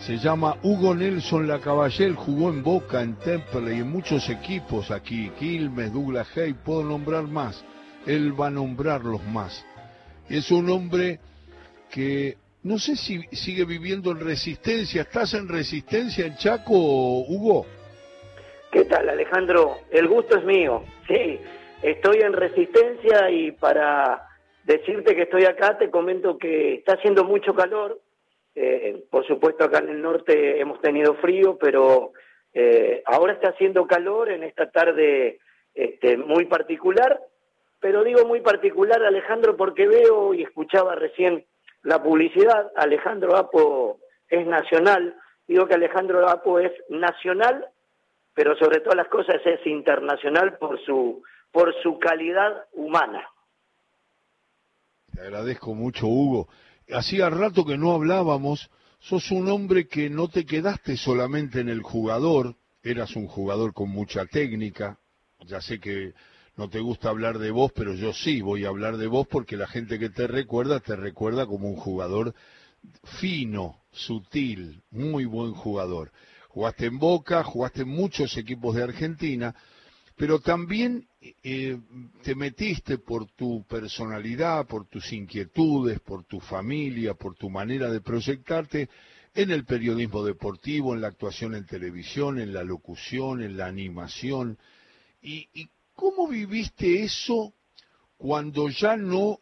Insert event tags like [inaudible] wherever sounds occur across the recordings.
Se llama Hugo Nelson Lacaballel, jugó en Boca, en Temple y en muchos equipos aquí, Quilmes, Douglas Hay, puedo nombrar más. Él va a nombrarlos más. Es un hombre que no sé si sigue viviendo en resistencia. ¿Estás en resistencia en Chaco, Hugo? ¿Qué tal, Alejandro? El gusto es mío. Sí, estoy en resistencia y para decirte que estoy acá te comento que está haciendo mucho calor eh, por supuesto, acá en el norte hemos tenido frío, pero eh, ahora está haciendo calor en esta tarde este, muy particular. Pero digo muy particular, Alejandro, porque veo y escuchaba recién la publicidad. Alejandro Apo es nacional. Digo que Alejandro Apo es nacional, pero sobre todas las cosas es internacional por su, por su calidad humana. Te agradezco mucho, Hugo hacía rato que no hablábamos, sos un hombre que no te quedaste solamente en el jugador, eras un jugador con mucha técnica, ya sé que no te gusta hablar de vos, pero yo sí voy a hablar de vos porque la gente que te recuerda te recuerda como un jugador fino, sutil, muy buen jugador. Jugaste en Boca, jugaste en muchos equipos de Argentina, pero también te metiste por tu personalidad, por tus inquietudes, por tu familia, por tu manera de proyectarte en el periodismo deportivo, en la actuación en televisión, en la locución, en la animación. ¿Y, y cómo viviste eso cuando ya no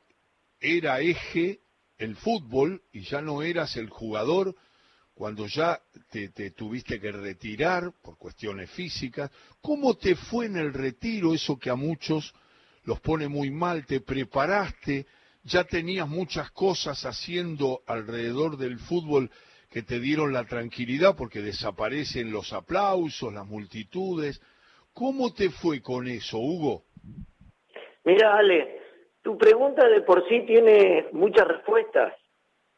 era eje el fútbol y ya no eras el jugador cuando ya te, tuviste que retirar por cuestiones físicas, ¿cómo te fue en el retiro eso que a muchos los pone muy mal? ¿Te preparaste? ¿Ya tenías muchas cosas haciendo alrededor del fútbol que te dieron la tranquilidad porque desaparecen los aplausos, las multitudes? ¿Cómo te fue con eso, Hugo? Mira, Ale, tu pregunta de por sí tiene muchas respuestas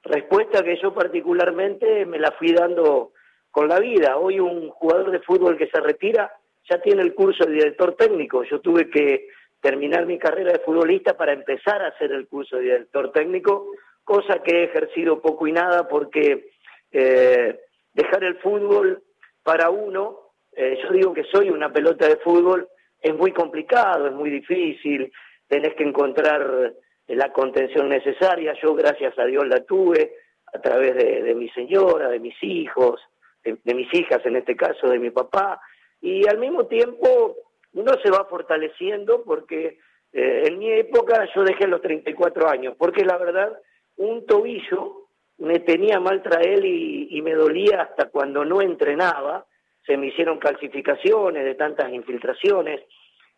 respuesta que yo particularmente me la fui dando con la vida. Hoy un jugador de fútbol que se retira ya tiene el curso de director técnico. Yo tuve que terminar mi carrera de futbolista para empezar a hacer el curso de director técnico, cosa que he ejercido poco y nada porque eh, dejar el fútbol para uno, eh, yo digo que soy una pelota de fútbol, es muy complicado, es muy difícil, tenés que encontrar la contención necesaria. Yo, gracias a Dios, la tuve a través de, mi señora, de mis hijos, de, mis hijas en este caso, de mi papá. Y al mismo tiempo uno se va fortaleciendo porque eh, en mi época yo dejé los 34 años, porque la verdad un tobillo me tenía mal traer y, y me dolía hasta cuando no entrenaba. Se me hicieron calcificaciones de tantas infiltraciones.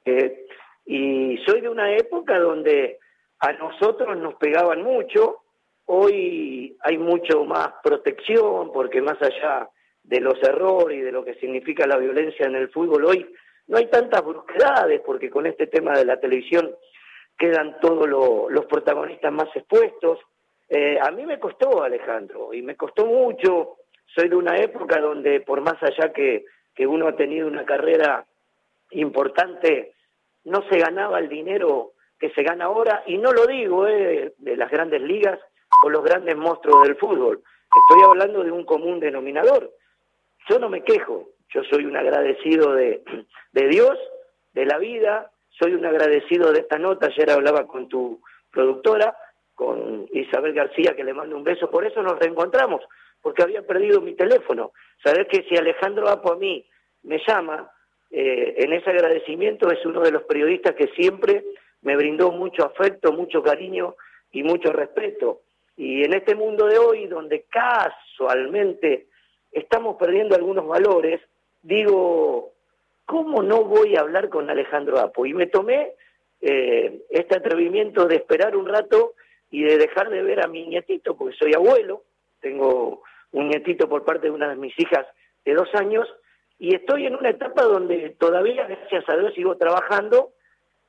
Eh, y soy de una época donde a nosotros nos pegaban mucho, hoy hay mucho más protección porque más allá de los errores y de lo que significa la violencia en el fútbol hoy, no hay tantas brusquedades porque con este tema de la televisión quedan todos los protagonistas más expuestos. Eh, a mí me costó, Alejandro, y me costó mucho. Soy de una época donde por más allá que, que uno ha tenido una carrera importante, no se ganaba el dinero que se gana ahora, y no lo digo eh, de las grandes ligas o los grandes monstruos del fútbol, estoy hablando de un común denominador. Yo no me quejo, yo soy un agradecido de, de Dios, de la vida, soy un agradecido de esta nota, ayer hablaba con tu productora, con Isabel García, que le mando un beso, por eso nos reencontramos, porque había perdido mi teléfono. Sabes que si Alejandro Apo a mí me llama, eh, en ese agradecimiento es uno de los periodistas que siempre me brindó mucho afecto, mucho cariño y mucho respeto. Y en este mundo de hoy, donde casualmente estamos perdiendo algunos valores, digo, ¿cómo no voy a hablar con Alejandro Apo? Y me tomé eh, este atrevimiento de esperar un rato y de dejar de ver a mi nietito, porque soy abuelo, tengo un nietito por parte de una de mis hijas de dos años, y estoy en una etapa donde todavía, gracias a Dios, sigo trabajando,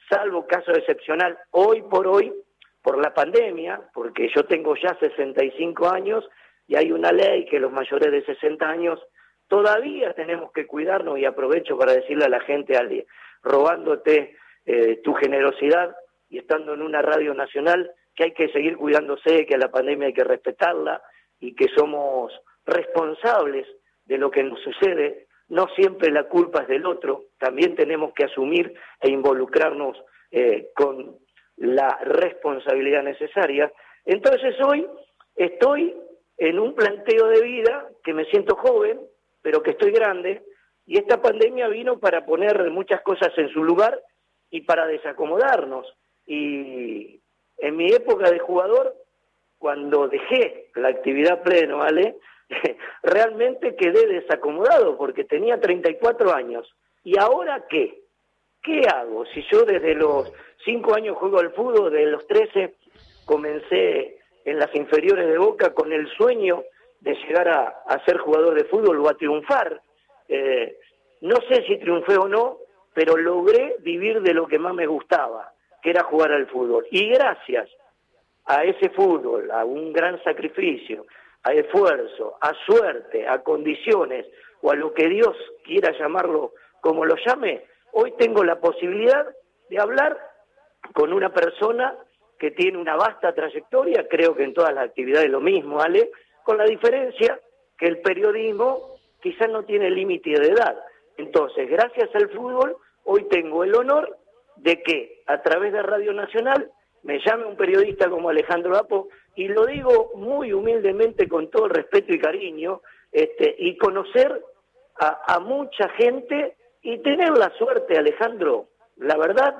salvo caso excepcional, hoy por hoy, por la pandemia, porque yo tengo ya 65 años y hay una ley que los mayores de 60 años todavía tenemos que cuidarnos y aprovecho para decirle a la gente, Ali, robándote eh, tu generosidad y estando en una radio nacional, que hay que seguir cuidándose, que la pandemia hay que respetarla, y que somos responsables de lo que nos sucede, no siempre la culpa es del otro, también tenemos que asumir e involucrarnos eh, con la responsabilidad necesaria. Entonces hoy estoy en un planteo de vida que me siento joven, pero que estoy grande, y esta pandemia vino para poner muchas cosas en su lugar y para desacomodarnos. Y en mi época de jugador, cuando dejé la actividad pleno, ¿vale? [laughs] realmente quedé desacomodado porque tenía 34 años. ¿Y ahora qué? ¿Qué hago? Si yo desde los 5 años juego al fútbol, desde los 13 comencé en las inferiores de Boca con el sueño de llegar a, ser jugador de fútbol o a triunfar. Eh, no sé si triunfé o no, pero logré vivir de lo que más me gustaba, que era jugar al fútbol. Y gracias a ese fútbol, a un gran sacrificio, a esfuerzo, a suerte, a condiciones o a lo que Dios quiera llamarlo como lo llame, hoy tengo la posibilidad de hablar con una persona que tiene una vasta trayectoria, creo que en todas las actividades lo mismo, Ale, con la diferencia que el periodismo quizás no tiene límite de edad. Entonces, gracias al fútbol, hoy tengo el honor de que a través de Radio Nacional me llame un periodista como Alejandro Apo, y lo digo muy humildemente con todo el respeto y cariño, este, y conocer a, mucha gente y tener la suerte, Alejandro, la verdad,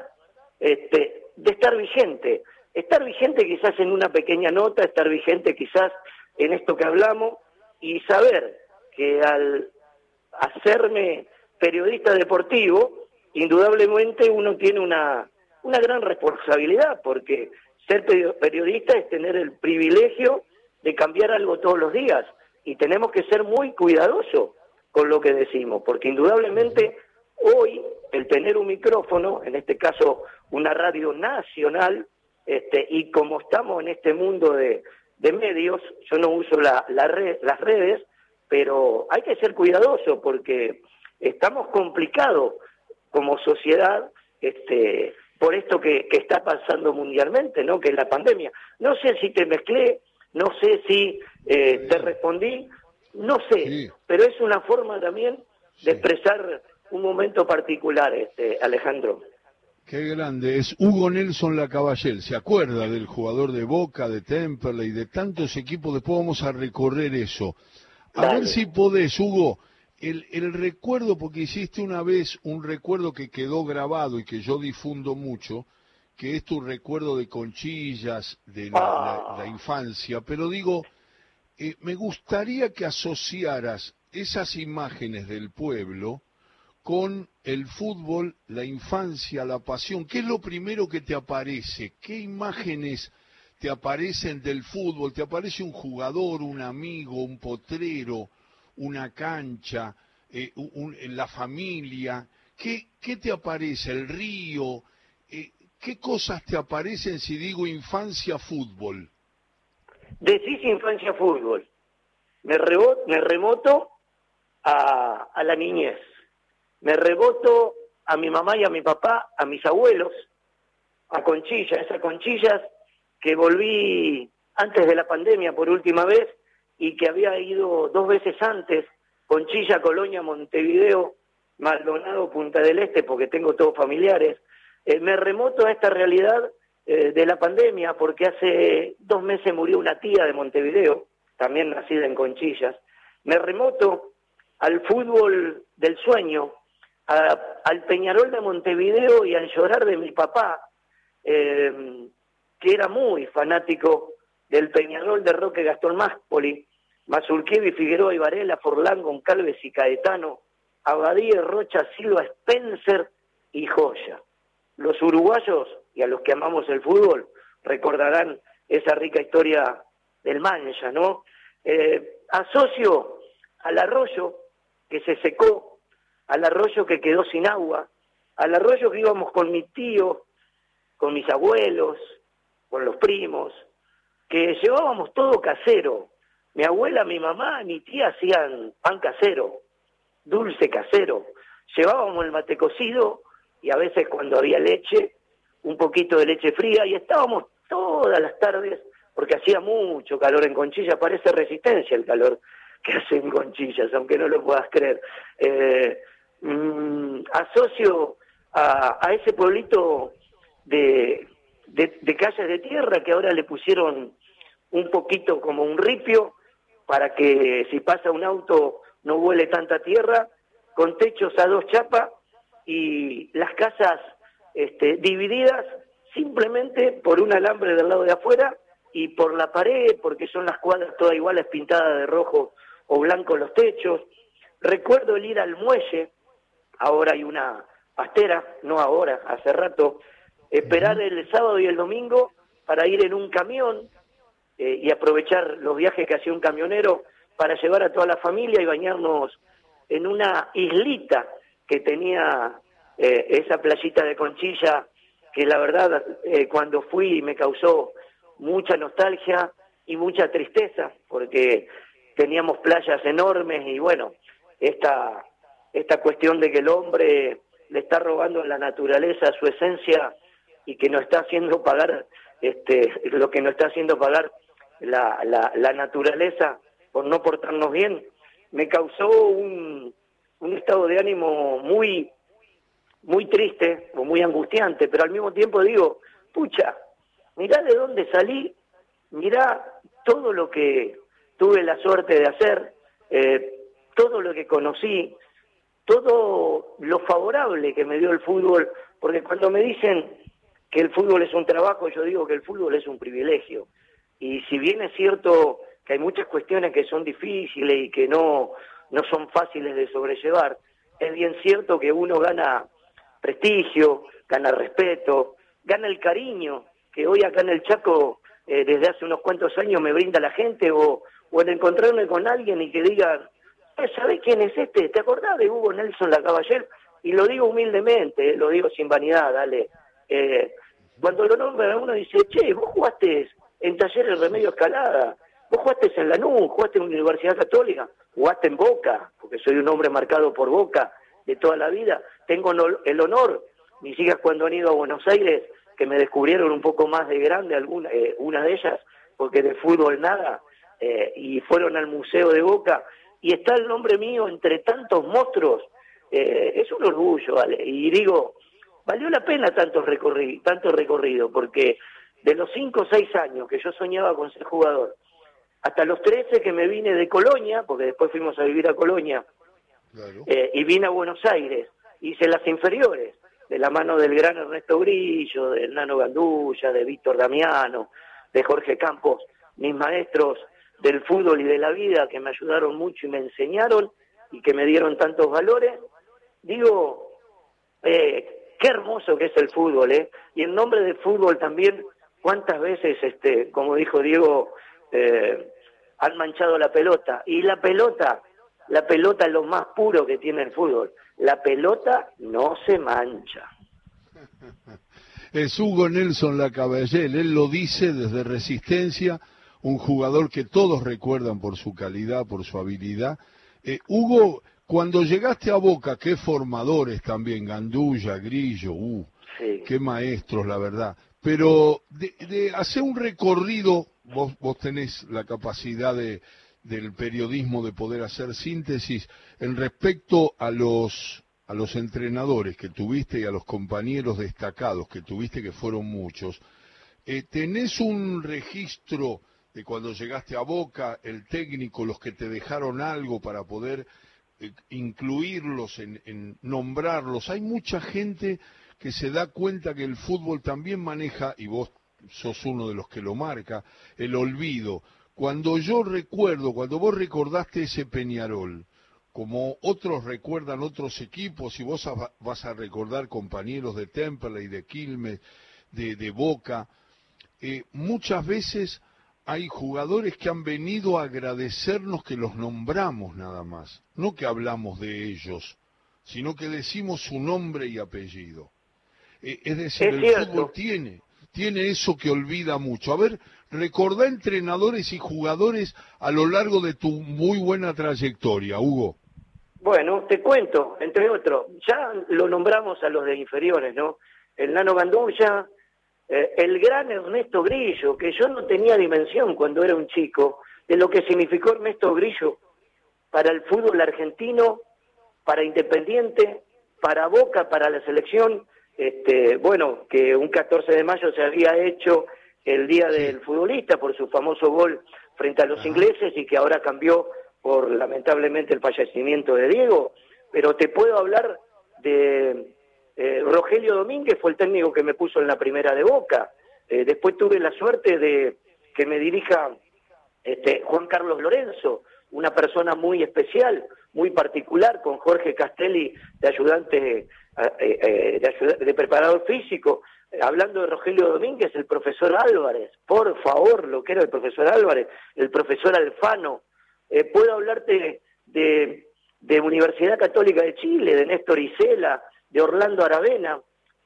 este, de estar vigente. Estar vigente quizás en una pequeña nota, estar vigente quizás en esto que hablamos y saber que al hacerme periodista deportivo, indudablemente uno tiene una, una gran responsabilidad, porque ser periodista es tener el privilegio de cambiar algo todos los días y tenemos que ser muy cuidadosos con lo que decimos, porque indudablemente hoy el tener un micrófono, en este caso una radio nacional, este, y como estamos en este mundo de, medios, yo no uso la, las redes, pero hay que ser cuidadoso porque estamos complicados como sociedad este, por esto que, está pasando mundialmente, ¿no? Que es la pandemia. No sé si te mezclé, no sé si eh, te respondí, no sé, pero es una forma también de expresar un momento particular, este, Alejandro. Qué grande, es Hugo Nelson Lacaballel, ¿se acuerda del jugador de Boca, de Temperley, de tantos equipos? Después vamos a recorrer eso. A ver si podés, Hugo, el, el, recuerdo, porque hiciste una vez un recuerdo que quedó grabado y que yo difundo mucho, que es tu recuerdo de conchillas, de la, ah. infancia, pero digo, eh, me gustaría que asociaras esas imágenes del pueblo con el fútbol, la infancia, la pasión. ¿Qué es lo primero que te aparece? ¿Qué imágenes te aparecen del fútbol? ¿Te aparece un jugador, un amigo, un potrero, una cancha, eh, la familia? ¿Qué, ¿Qué, te aparece? ¿El río? Eh, ¿Qué cosas te aparecen si digo infancia fútbol? Decís infancia fútbol. Me, me remoto a, la niñez me reboto a mi mamá y a mi papá, a mis abuelos, a Conchilla, esas conchillas que volví antes de la pandemia por última vez y que había ido dos veces antes, Conchilla, Colonia, Montevideo, Maldonado, Punta del Este, porque tengo todos familiares. Eh, me remoto a esta realidad eh, de la pandemia porque hace dos meses murió una tía de Montevideo, también nacida en Conchillas. Me remoto al fútbol del sueño, al Peñarol de Montevideo y al llorar de mi papá, eh, que era muy fanático del Peñarol de Roque Gastón Máspoli, Mazurquevi, Figueroa y Varela, Forlán, Goncalves y Caetano, Abadía, Rocha, Silva, Spencer y Joya. Los uruguayos y a los que amamos el fútbol recordarán esa rica historia del Mancha, ¿no? Eh, asocio al arroyo que se secó al arroyo que quedó sin agua, al arroyo que íbamos con mi tío, con mis abuelos, con los primos, que llevábamos todo casero. Mi abuela, mi mamá, mi tía hacían pan casero, dulce casero. Llevábamos el mate cocido y a veces cuando había leche, un poquito de leche fría y estábamos todas las tardes porque hacía mucho calor en Conchilla, parece resistencia el calor que hace en Conchillas, aunque no lo puedas creer. Eh, mm, asocio a, ese pueblito de, de, calles de tierra que ahora le pusieron un poquito como un ripio para que si pasa un auto no huele tanta tierra, con techos a dos chapas y las casas este, divididas simplemente por un alambre del lado de afuera y por la pared, porque son las cuadras todas iguales pintadas de rojo o blanco los techos. Recuerdo el ir al muelle, ahora hay una pastera, no ahora, hace rato, esperar el sábado y el domingo para ir en un camión eh, y aprovechar los viajes que hacía un camionero para llevar a toda la familia y bañarnos en una islita que tenía eh, esa playita de Conchilla, que la verdad eh, cuando fui me causó mucha nostalgia y mucha tristeza, porque teníamos playas enormes y bueno, esta, esta cuestión de que el hombre le está robando a la naturaleza su esencia y que no está haciendo pagar este, lo que no está haciendo pagar la, la, la naturaleza por no portarnos bien, me causó un, un estado de ánimo muy, muy triste o muy angustiante, pero al mismo tiempo digo, pucha, mirá de dónde salí, mirá todo lo que tuve la suerte de hacer, eh, todo lo que conocí, todo lo favorable que me dio el fútbol, porque cuando me dicen que el fútbol es un trabajo, yo digo que el fútbol es un privilegio. Y si bien es cierto que hay muchas cuestiones que son difíciles y que no, no son fáciles de sobrellevar, es bien cierto que uno gana prestigio, gana respeto, gana el cariño que hoy acá en el Chaco eh, desde hace unos cuantos años me brinda la gente o, o en encontrarme con alguien y que diga, eh, ¿sabés quién es este? ¿Te acordás de Hugo Nelson la Caballero? Y lo digo humildemente, eh, lo digo sin vanidad, dale. Eh, cuando lo nombran uno dice, che, vos jugaste en Talleres Remedio Escalada, vos jugaste en Lanús, jugaste en Universidad Católica, jugaste en Boca, porque soy un hombre marcado por Boca de toda la vida. Tengo el honor, mis hijas cuando han ido a Buenos Aires, que me descubrieron un poco más de grande, alguna, eh, una de ellas, porque de fútbol nada, eh, y fueron al Museo de Boca, y está el nombre mío entre tantos monstruos, eh, es un orgullo, ¿vale? Y digo, valió la pena tanto recorrido, tanto recorrido, porque de los 5 o 6 años que yo soñaba con ser jugador, hasta los 13 que me vine de Colonia, porque después fuimos a vivir a Colonia, eh, y vine a Buenos Aires, hice las inferiores, de la mano del gran Ernesto Grillo, del Nano Gandulla, de Víctor Damiano, de Jorge Campos, mis maestros del fútbol y de la vida que me ayudaron mucho y me enseñaron y que me dieron tantos valores, digo, eh, qué hermoso que es el fútbol, ¿eh? Y en nombre del fútbol también, cuántas veces, este, como dijo Diego, eh, han manchado la pelota. Y la pelota, la pelota es lo más puro que tiene el fútbol. La pelota no se mancha. [laughs] Es Hugo Nelson Lacaballel, él lo dice desde Resistencia, un jugador que todos recuerdan por su calidad, por su habilidad. Eh, Hugo, cuando llegaste a Boca, qué formadores también, Gandulla, Grillo, uh, qué maestros, la verdad. Pero de, de hacer un recorrido vos, vos tenés la capacidad de, del periodismo de poder hacer síntesis en respecto a los a los entrenadores que tuviste y a los compañeros destacados que tuviste que fueron muchos eh, tenés un registro de cuando llegaste a Boca el técnico los que te dejaron algo para poder eh, incluirlos en, nombrarlos hay mucha gente que se da cuenta que el fútbol también maneja y vos sos uno de los que lo marca, el olvido. Cuando yo recuerdo, cuando vos recordaste ese Peñarol, como otros recuerdan otros equipos, y vos vas a recordar compañeros de Temperley, de Quilmes, de, de Boca, eh, muchas veces hay jugadores que han venido a agradecernos que los nombramos nada más, no que hablamos de ellos, sino que decimos su nombre y apellido. Eh, es decir, el fútbol tiene, tiene eso que olvida mucho. A ver, recordá entrenadores y jugadores a lo largo de tu muy buena trayectoria, Hugo. Bueno, te cuento, entre otros, ya lo nombramos a los de inferiores, ¿no? El Nano Gandulla, eh, el gran Ernesto Grillo, que yo no tenía dimensión cuando era un chico de lo que significó Ernesto Grillo para el fútbol argentino, para Independiente, para Boca, para la selección, este, bueno, que un 14 de mayo se había hecho el Día del Futbolista por su famoso gol frente a los ingleses y que ahora cambió por lamentablemente el fallecimiento de Diego, pero te puedo hablar de eh, Rogelio Domínguez, fue el técnico que me puso en la primera de Boca, eh, después tuve la suerte de que me dirija este, Juan Carlos Lorenzo, una persona muy especial, muy particular, con Jorge Castelli de ayudante, eh, de, de preparador físico, hablando de Rogelio Domínguez, el profesor Álvarez, por favor, lo que era el profesor Álvarez, el profesor Alfano, puedo hablarte de, de, Universidad Católica de Chile, de Néstor Isela, de Orlando Aravena,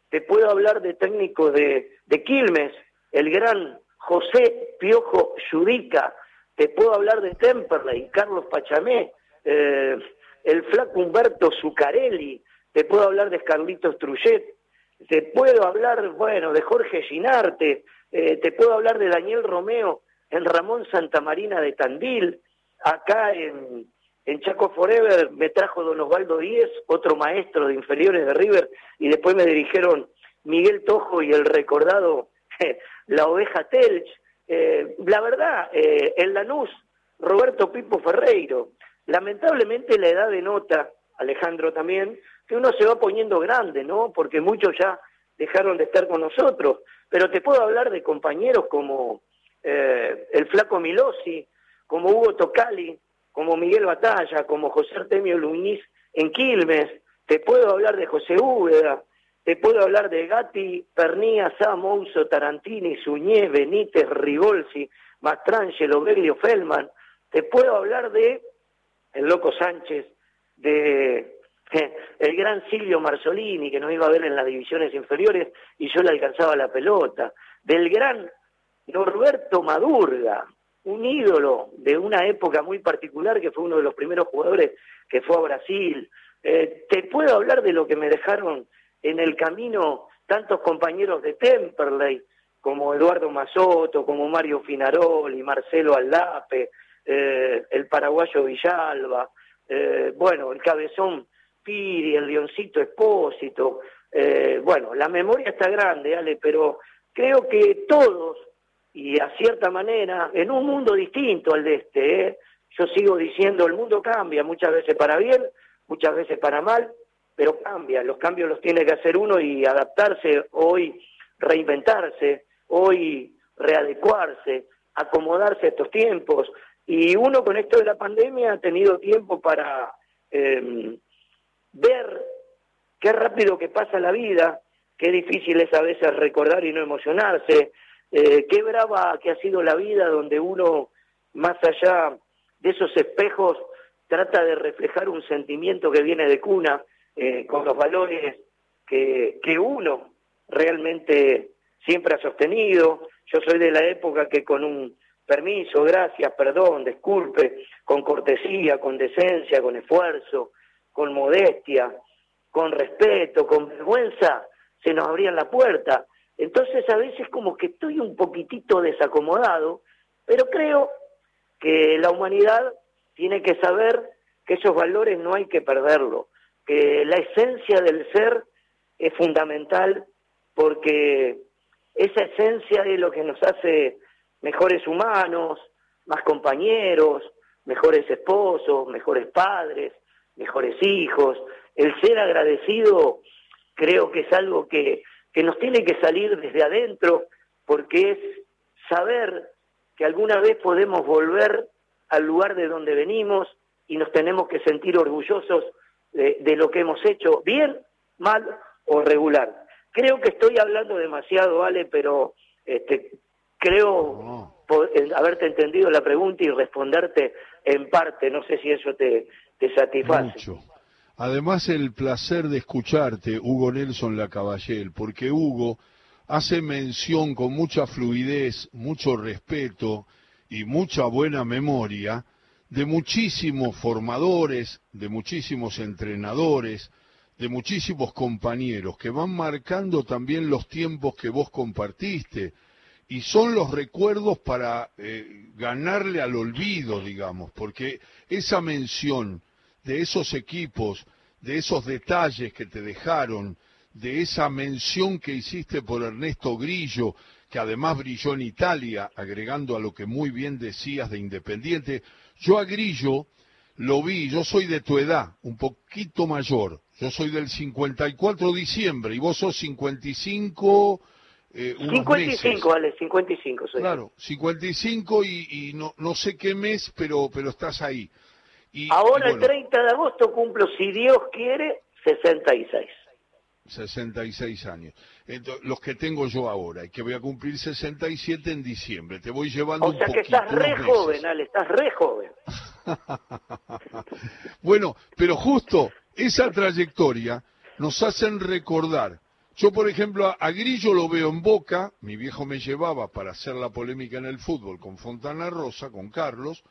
te puedo hablar de técnicos de, de Quilmes, el gran José Piojo Judica, te puedo hablar de Temperley, Carlos Pachamé, eh, el flaco Humberto Zuccarelli, te puedo hablar de Carlitos Trujet, te puedo hablar, bueno, de Jorge Ginarte, eh, te puedo hablar de Daniel Romeo en Ramón Santamarina de Tandil, acá en, en Chaco Forever me trajo don Osvaldo Díez, otro maestro de inferiores de River, y después me dirigieron Miguel Tojo y el recordado [laughs] La Oveja Telch. Eh, la verdad, eh, en Lanús, Roberto Pipo Ferreiro. Lamentablemente la edad de nota, Alejandro también, que uno se va poniendo grande, ¿no? Porque muchos ya dejaron de estar con nosotros. Pero te puedo hablar de compañeros como eh, el Flaco Milosi, como Hugo Tocali, como Miguel Batalla, como José Artemio Luñiz en Quilmes. Te puedo hablar de José Úbeda, te puedo hablar de Gatti, Pernía, Samouso, Tarantini, Suñé, Benítez, Rigolsi, Mastrangelo, Beglio, Feldman. Te puedo hablar de el Loco Sánchez, de el gran Silvio Marzolini, que nos iba a ver en las divisiones inferiores y yo le alcanzaba la pelota, del gran Norberto Madurga, un ídolo de una época muy particular que fue uno de los primeros jugadores que fue a Brasil. Eh, te puedo hablar de lo que me dejaron en el camino tantos compañeros de Temperley, como Eduardo Mazoto, como Mario Finaroli, Marcelo Aldape, eh, el paraguayo Villalba, eh, bueno, el cabezón Piri, el Leoncito Espósito. Bueno, la memoria está grande, Ale, pero creo que todos, y a cierta manera, en un mundo distinto al de este, ¿eh? yo sigo diciendo, el mundo cambia, muchas veces para bien, muchas veces para mal, pero cambia, los cambios los tiene que hacer uno y adaptarse, hoy reinventarse, hoy readecuarse, acomodarse a estos tiempos. Y uno con esto de la pandemia ha tenido tiempo para eh, ver qué rápido que pasa la vida, qué difícil es a veces recordar y no emocionarse, eh, qué brava que ha sido la vida donde uno, más allá de esos espejos, trata de reflejar un sentimiento que viene de cuna, eh, con los valores que, que uno realmente siempre ha sostenido. Yo soy de la época que con un permiso, gracias, perdón, disculpe, con cortesía, con decencia, con esfuerzo, con modestia, con respeto, con vergüenza, se nos abrían la puerta. Entonces a veces como que estoy un poquitito desacomodado, pero creo que la humanidad tiene que saber que esos valores no hay que perderlo, que la esencia del ser es fundamental porque esa esencia es lo que nos hace mejores humanos, más compañeros, mejores esposos, mejores padres, mejores hijos. El ser agradecido creo que es algo que, que nos tiene que salir desde adentro porque es saber que alguna vez podemos volver al lugar de donde venimos y nos tenemos que sentir orgullosos de, de, lo que hemos hecho, bien, mal o regular. Creo que estoy hablando demasiado, Ale, pero este, creo haberte entendido la pregunta y responderte en parte. No sé si eso te, te satisface. Mucho. Además, el placer de escucharte, Hugo Nelson Lacaballel, porque Hugo hace mención con mucha fluidez, mucho respeto y mucha buena memoria de muchísimos formadores, de muchísimos entrenadores, de muchísimos compañeros que van marcando también los tiempos que vos compartiste y son los recuerdos para eh, ganarle al olvido, digamos, porque esa mención de esos equipos, de esos detalles que te dejaron, de esa mención que hiciste por Ernesto Grillo, que además brilló en Italia, agregando a lo que muy bien decías de Independiente, yo a Grillo lo vi, yo soy de tu edad, un poquito mayor, yo soy del 54 de diciembre y vos sos 55... Eh, 55, vale, 55 soy. Claro, 55 y, y no, no sé qué mes, pero, pero estás ahí. Y, Ahora el 30 de agosto cumplo, si Dios quiere, 66. 66 años. Entonces, los que tengo yo ahora, y que voy a cumplir 67 en diciembre. Te voy llevando o sea que estás re joven, Ale, estás re joven. [laughs] bueno, pero justo esa trayectoria nos hacen recordar. Yo, por ejemplo, a Grillo lo veo en Boca, mi viejo me llevaba para hacer la polémica en el fútbol con Fontana Rosa, con Carlos,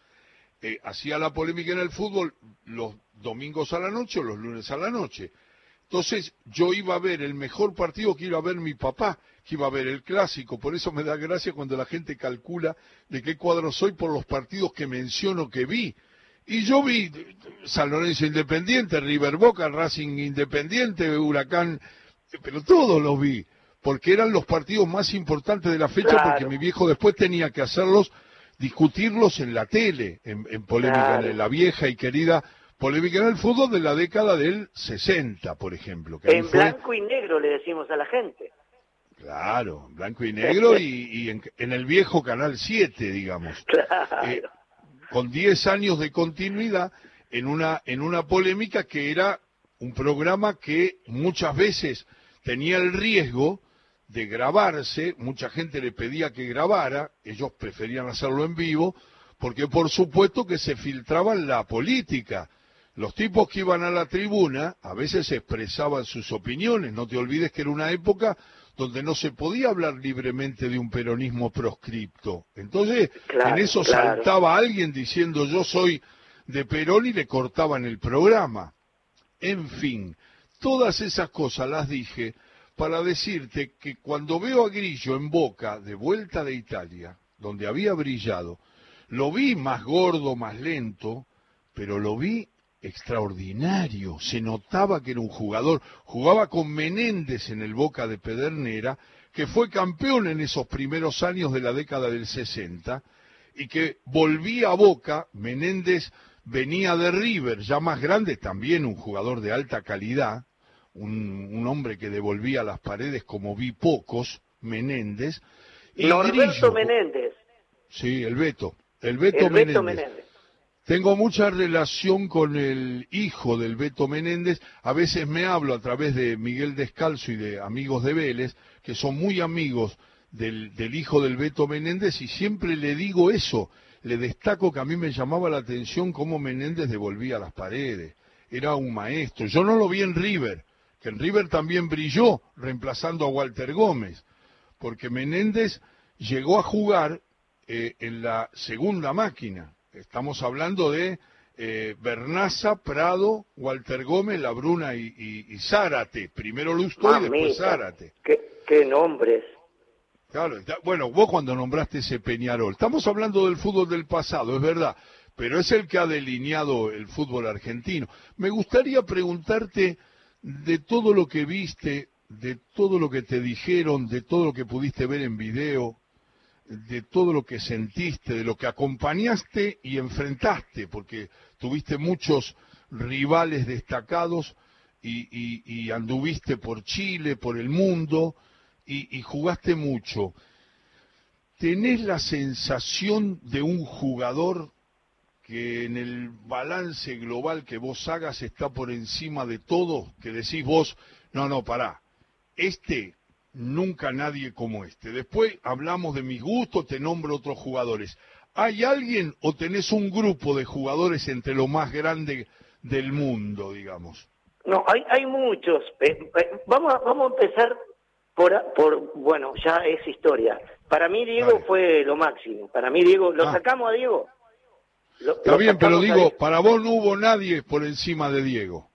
eh, hacía la polémica en el fútbol los domingos a la noche o los lunes a la noche. Entonces yo iba a ver el mejor partido que iba a ver mi papá, que iba a ver el clásico. Por eso me da gracia cuando la gente calcula de qué cuadro soy por los partidos que menciono que vi. Y yo vi San Lorenzo Independiente, River Boca, Racing Independiente, Huracán, pero todos los vi, porque eran los partidos más importantes de la fecha, porque mi viejo después tenía que hacerlos, discutirlos en la tele, en, polémica, en la vieja y querida polémica en el fútbol de la década del 60, por ejemplo. Que en blanco y negro le decimos a la gente. Claro, blanco y negro y, en, el viejo Canal 7, digamos. Claro. Eh, con 10 años de continuidad en una, en una polémica que era un programa que muchas veces tenía el riesgo de grabarse, mucha gente le pedía que grabara, ellos preferían hacerlo en vivo, porque por supuesto que se filtraba la política, los tipos que iban a la tribuna a veces expresaban sus opiniones. No te olvides que era una época donde no se podía hablar libremente de un peronismo proscripto. Entonces, en eso saltaba alguien diciendo yo soy de Perón y le cortaban el programa. En fin, todas esas cosas las dije para decirte que cuando veo a Grillo en Boca, de vuelta de Italia, donde había brillado, lo vi más gordo, más lento, pero lo vi extraordinario, se notaba que era un jugador, jugaba con Menéndez en el Boca de Pedernera, que fue campeón en esos primeros años de la década del 60, y que volvía a Boca, Menéndez venía de River, ya más grande, también un jugador de alta calidad, un, hombre que devolvía las paredes como vi pocos, Menéndez. Y Norberto Menéndez. Sí, el Beto. El Beto, Menéndez. Tengo mucha relación con el hijo del Beto Menéndez. A veces me hablo a través de Miguel Descalzo y de amigos de Vélez, que son muy amigos del, hijo del Beto Menéndez, y siempre le digo eso. Le destaco que a mí me llamaba la atención cómo Menéndez devolvía las paredes. Era un maestro. Yo no lo vi en River, que en River también brilló, reemplazando a Walter Gómez, porque Menéndez llegó a jugar eh, en la segunda máquina Estamos hablando de eh, Bernaza, Prado, Walter Gómez, Labruna y, y, Zárate. Primero Lusto y después Zárate. ¿Qué, nombres? Claro, bueno, vos cuando nombraste ese Peñarol, estamos hablando del fútbol del pasado, es verdad, pero es el que ha delineado el fútbol argentino. Me gustaría preguntarte de todo lo que viste, de todo lo que te dijeron, de todo lo que pudiste ver en video, de todo lo que sentiste, de lo que acompañaste y enfrentaste, porque tuviste muchos rivales destacados y, anduviste por Chile, por el mundo y, jugaste mucho. ¿Tenés la sensación de un jugador que en el balance global que vos hagas está por encima de todo? Que decís vos, no, no, pará, este nunca nadie como este. Después hablamos de mis gustos, te nombro otros jugadores. ¿Hay alguien o tenés un grupo de jugadores entre lo más grande del mundo, digamos? No, hay, hay muchos. Eh, eh, vamos, a, vamos a empezar por, por, bueno, ya es historia. Para mí Diego fue lo máximo. Para mí Diego, ¿lo ah. sacamos a Diego? Está bien, pero digo, para vos no hubo nadie por encima de Diego.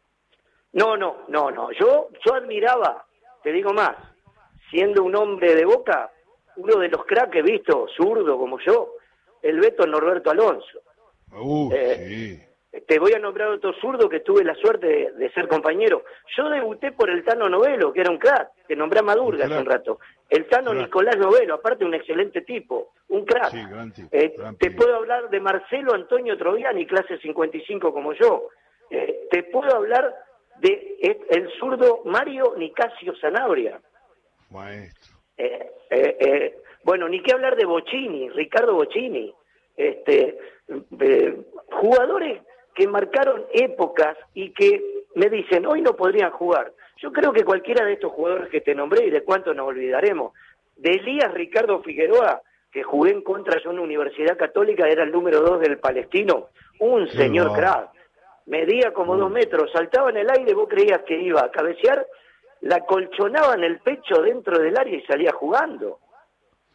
No, no, no, no. Yo, yo admiraba, te digo más, siendo un hombre de boca, uno de los cracks que he visto, zurdo como yo, el Beto Norberto Alonso. Uh, sí. Te voy a nombrar otro zurdo que tuve la suerte de, ser compañero. Yo debuté por el Tano Novelo, que era un crack, que nombré a Madurga hace un rato. El Tano Nicolás Novelo, aparte un excelente tipo, un crack. Eh, te puedo hablar de Marcelo Antonio Troviani, clase 55 como yo. Eh, te puedo hablar de eh, el zurdo Mario Nicasio Zanabria. Maestro. bueno, ni qué hablar de Bocini, Ricardo Bocini. Este, jugadores que marcaron épocas y que me dicen, hoy no podrían jugar. Yo creo que cualquiera de estos jugadores que te nombré y de cuánto nos olvidaremos, de Elías Ricardo Figueroa, que jugué en contra yo en una universidad católica, era el número dos del palestino, un señor crack, medía como dos metros, saltaba en el aire, vos creías que iba a cabecear, la colchonaba en el pecho dentro del área y salía jugando.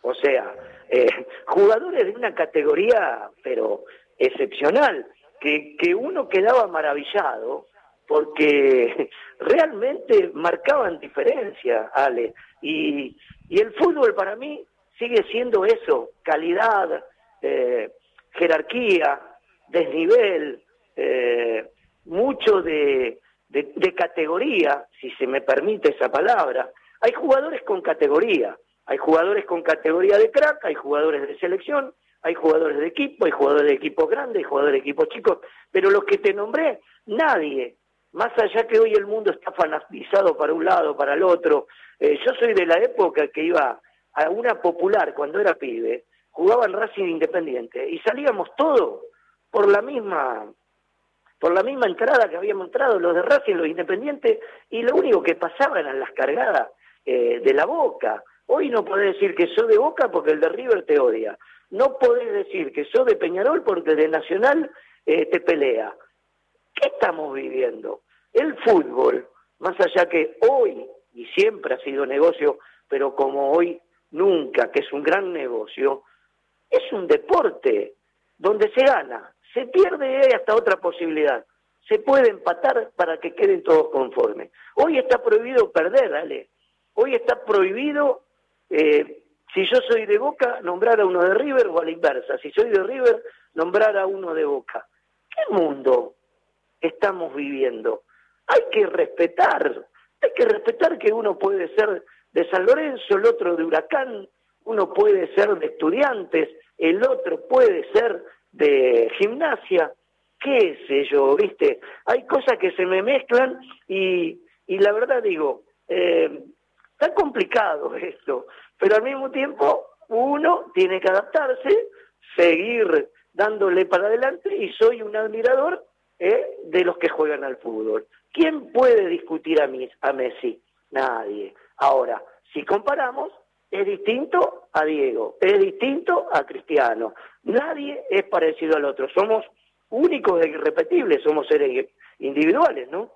O sea, eh, [laughs] jugadores de una categoría, pero excepcional que, que uno quedaba maravillado porque [laughs] realmente marcaban diferencia, Ale. Y, el fútbol para mí sigue siendo eso, calidad, eh, jerarquía, desnivel, eh, mucho de, de, categoría, si se me permite esa palabra. Hay jugadores con categoría, hay jugadores con categoría de crack, hay jugadores de selección, hay jugadores de equipo, hay jugadores de equipos grandes, hay jugadores de equipos chicos, pero los que te nombré, nadie, más allá que hoy el mundo está fanatizado para un lado, para el otro, eh, yo soy de la época que iba a una popular cuando era pibe, jugaban Racing Independiente y salíamos todos por la misma por la misma entrada que habíamos entrado los de Racing, los Independientes, y lo único que pasaba eran las cargadas eh, de la boca. Hoy no podés decir que soy de boca porque el de River te odia. No podés decir que sos de Peñarol porque de Nacional eh, te pelea. ¿Qué estamos viviendo? El fútbol, más allá que hoy y siempre ha sido negocio, pero como hoy nunca, que es un gran negocio, es un deporte donde se gana, se pierde y hay hasta otra posibilidad. Se puede empatar para que queden todos conformes. Hoy está prohibido perder, Ale. Hoy está prohibido eh, si yo soy de Boca, nombrar a uno de River o a la inversa. Si soy de River, nombrar a uno de Boca. ¿Qué mundo estamos viviendo? Hay que respetar, hay que respetar que uno puede ser de San Lorenzo, el otro de Huracán, uno puede ser de estudiantes, el otro puede ser de gimnasia, qué sé yo, viste, hay cosas que se me mezclan y, y la verdad digo, eh, está complicado esto, pero al mismo tiempo uno tiene que adaptarse, seguir dándole para adelante y soy un admirador ¿eh? de los que juegan al fútbol. ¿Quién puede discutir a, mí, a Messi? Nadie. Ahora, si comparamos, es distinto a Diego, es distinto a Cristiano. Nadie es parecido al otro. Somos únicos e irrepetibles, somos seres individuales, ¿no?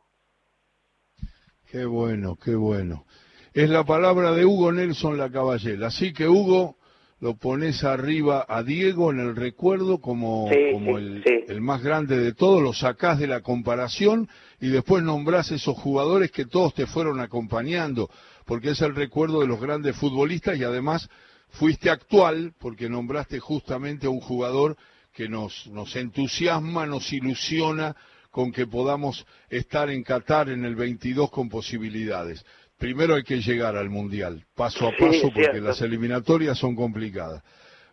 Qué bueno, qué bueno es la palabra de Hugo Nelson La Caballera. Así que Hugo, lo pones arriba a Diego en el recuerdo como, como el, el, más grande de todos, lo sacás de la comparación y después nombrás esos jugadores que todos te fueron acompañando, porque es el recuerdo de los grandes futbolistas y además fuiste actual porque nombraste justamente a un jugador que nos, nos entusiasma, nos ilusiona con que podamos estar en Qatar en el 22 con posibilidades primero hay que llegar al Mundial, paso a paso, porque las eliminatorias son complicadas.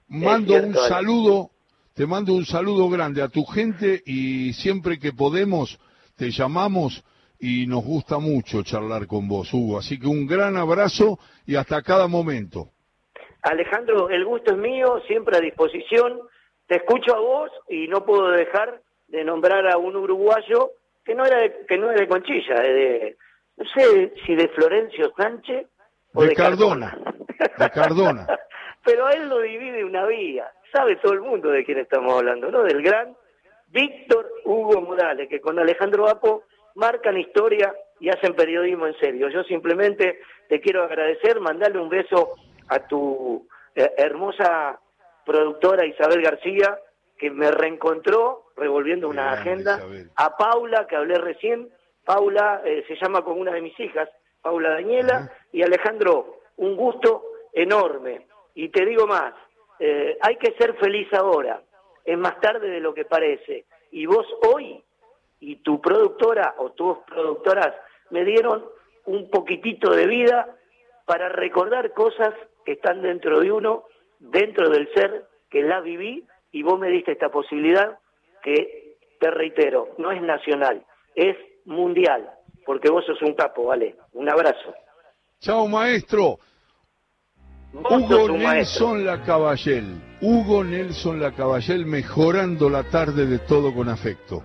Mando un saludo, te mando un saludo grande a tu gente y siempre que podemos te llamamos y nos gusta mucho charlar con vos, Hugo. Así que un gran abrazo y hasta cada momento. Alejandro, el gusto es mío, siempre a disposición. Te escucho a vos y no puedo dejar de nombrar a un uruguayo que no era de, que no es de Conchilla, de no sé si de Florencio Sánchez o de, Cardona. De Cardona. [laughs] Pero a él lo divide una vía. Sabe todo el mundo de quién estamos hablando, ¿no? Del gran Víctor Hugo Morales, que con Alejandro Apo marcan historia y hacen periodismo en serio. Yo simplemente te quiero agradecer, mandarle un beso a tu eh, hermosa productora Isabel García, que me reencontró revolviendo una agenda, a Paula, que hablé recién, Paula eh, se llama con una de mis hijas, Paula Daniela, y Alejandro, un gusto enorme. Y te digo más, eh, hay que ser feliz ahora, es más tarde de lo que parece. Y vos hoy y tu productora o tus productoras me dieron un poquitito de vida para recordar cosas que están dentro de uno, dentro del ser, que la viví y vos me diste esta posibilidad que, te reitero, no es nacional, es mundial, porque vos sos un capo, ¿vale? Un abrazo. Chao, maestro. Hugo Nelson La Caballel. Hugo Nelson La Caballel mejorando la tarde de todo con afecto.